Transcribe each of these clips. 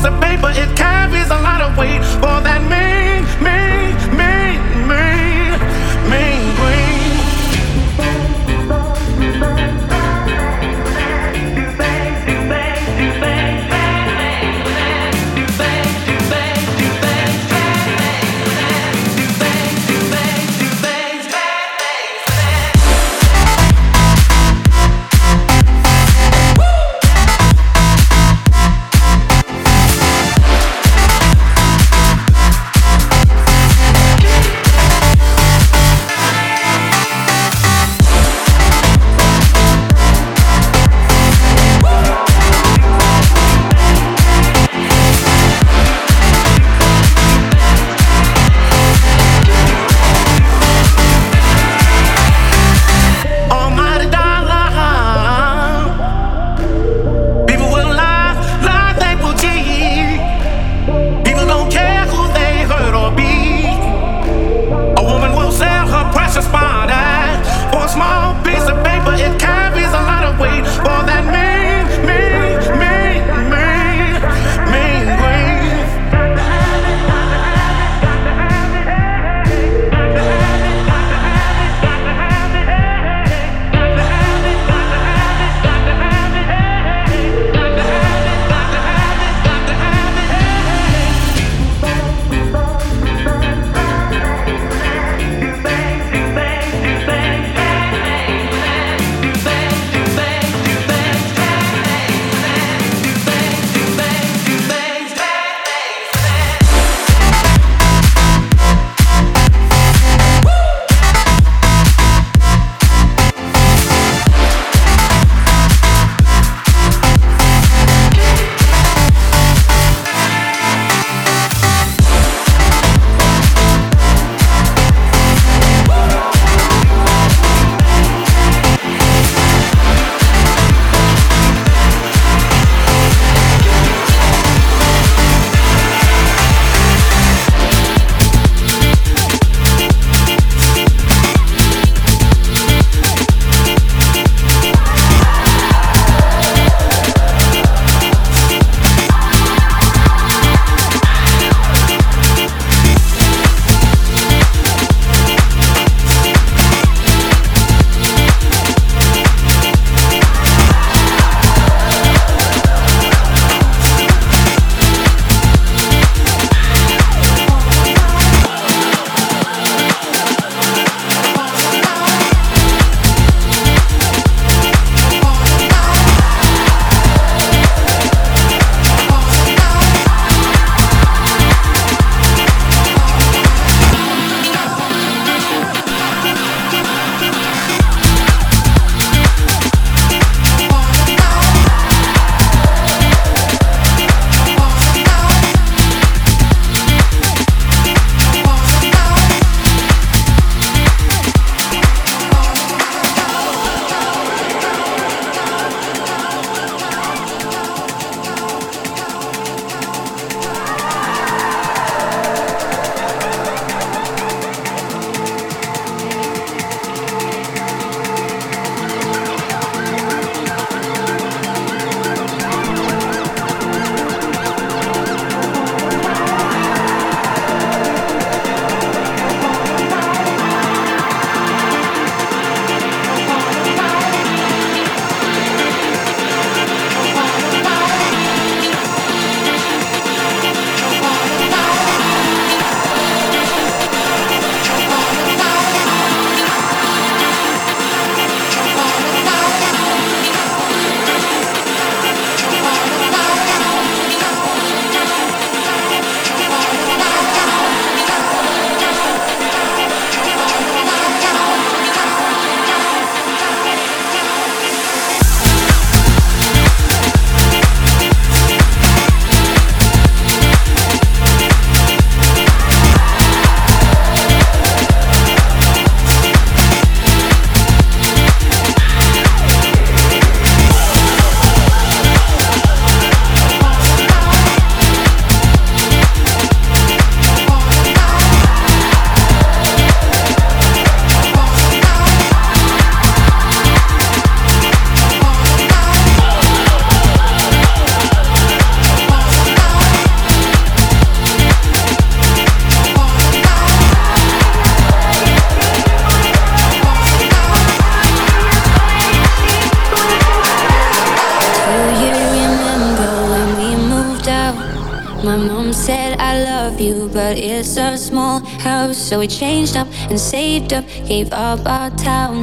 piece of paper, It's. We changed up and saved up, gave up our town.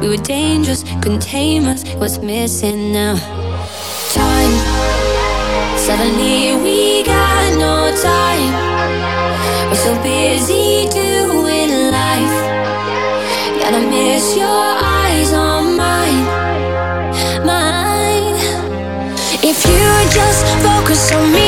We were dangerous, couldn't tame us. What's missing now? Time. Suddenly we got no time. We're so busy doing life. Gotta miss your eyes on mine, mine. If you just focus on me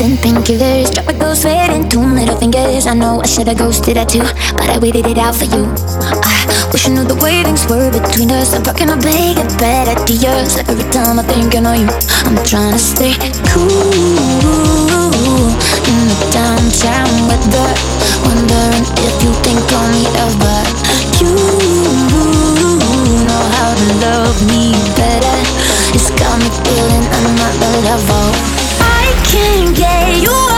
and painkillers. Drop a ghost sweating two middle fingers. I know I should've ghosted that too, but I waited it out for you. I wish I knew the way things were between us. I'm talking a big and bad ideas. Every time I think I know you, I'm trying to stay cool in the downtown weather. Wondering if you think on me ever. You know how to love me better. It's got me feeling I'm not another level. I can't get you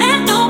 É tão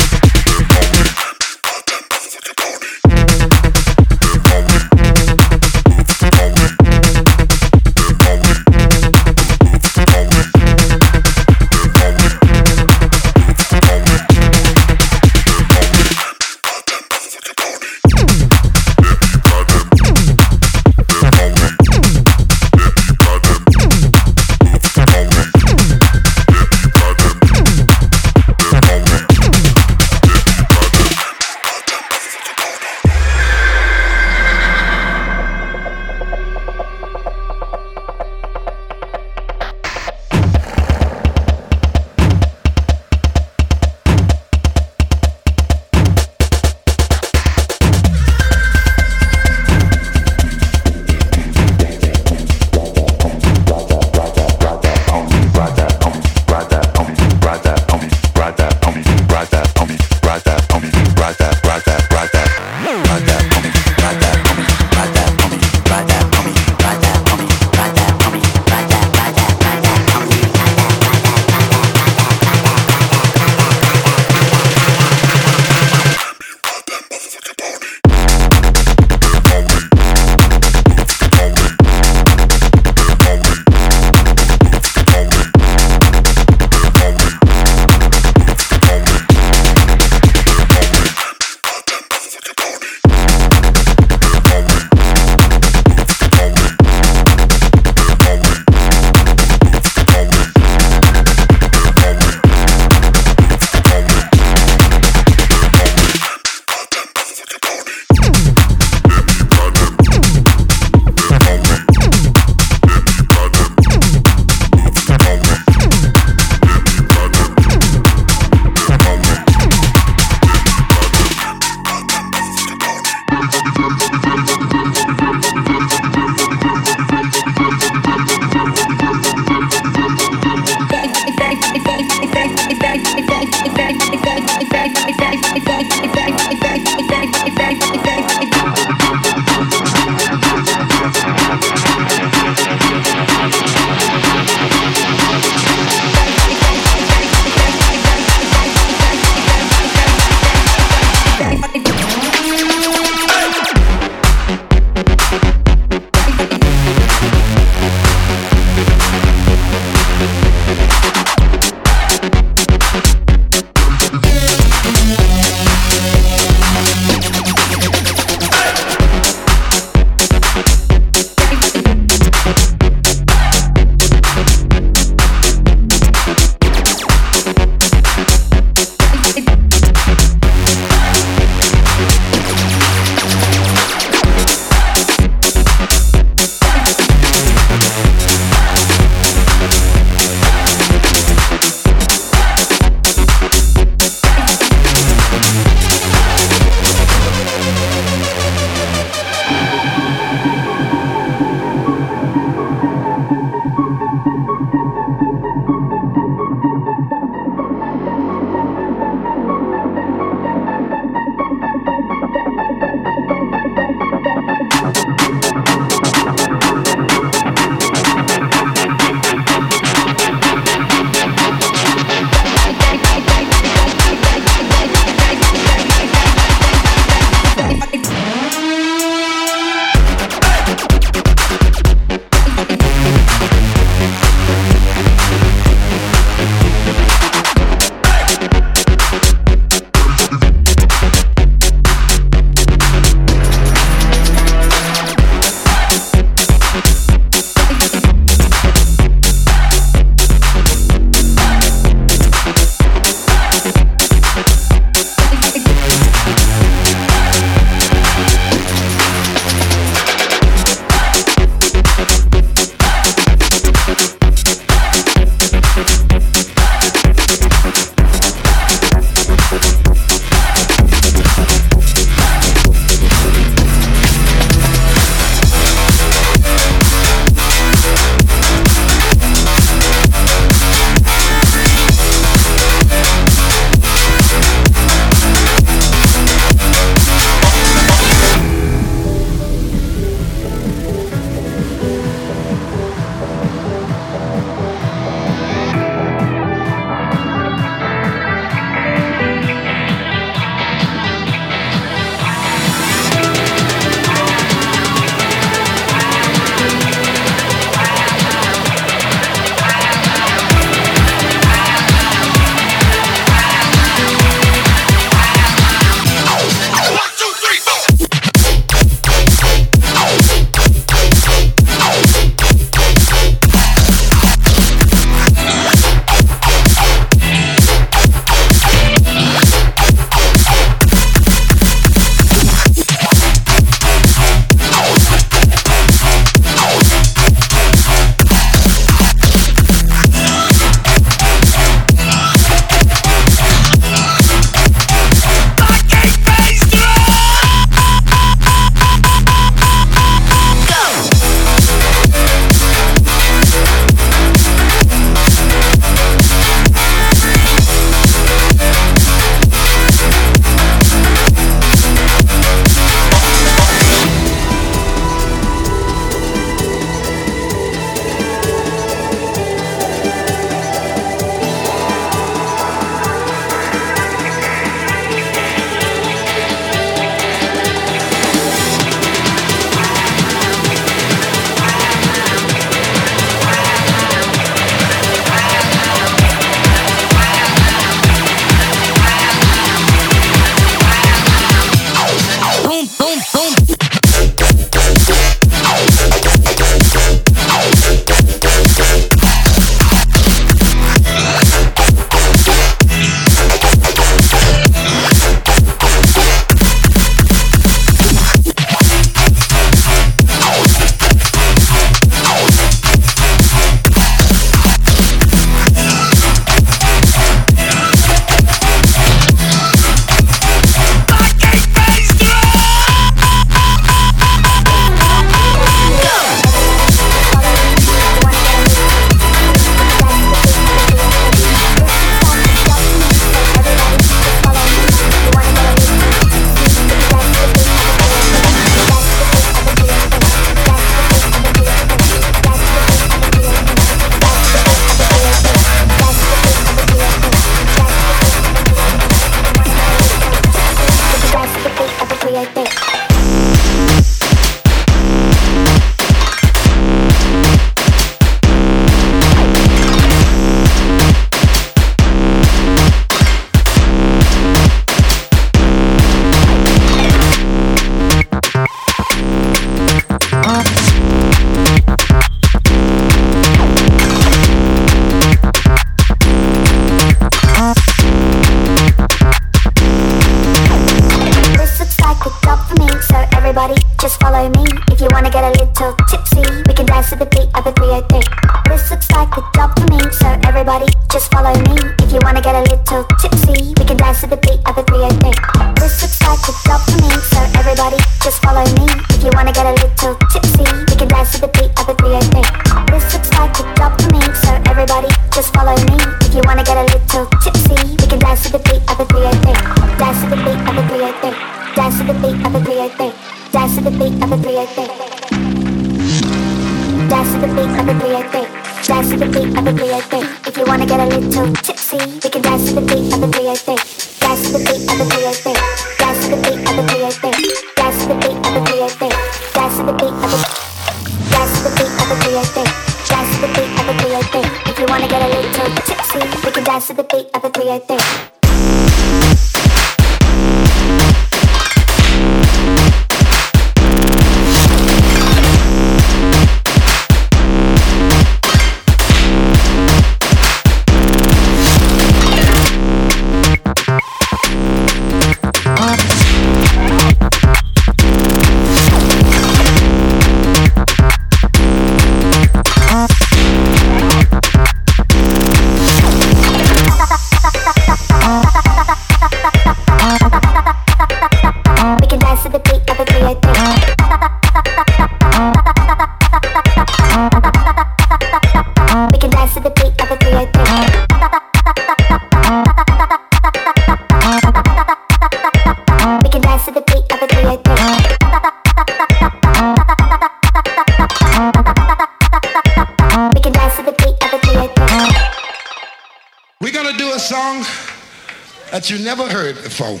that you never heard before.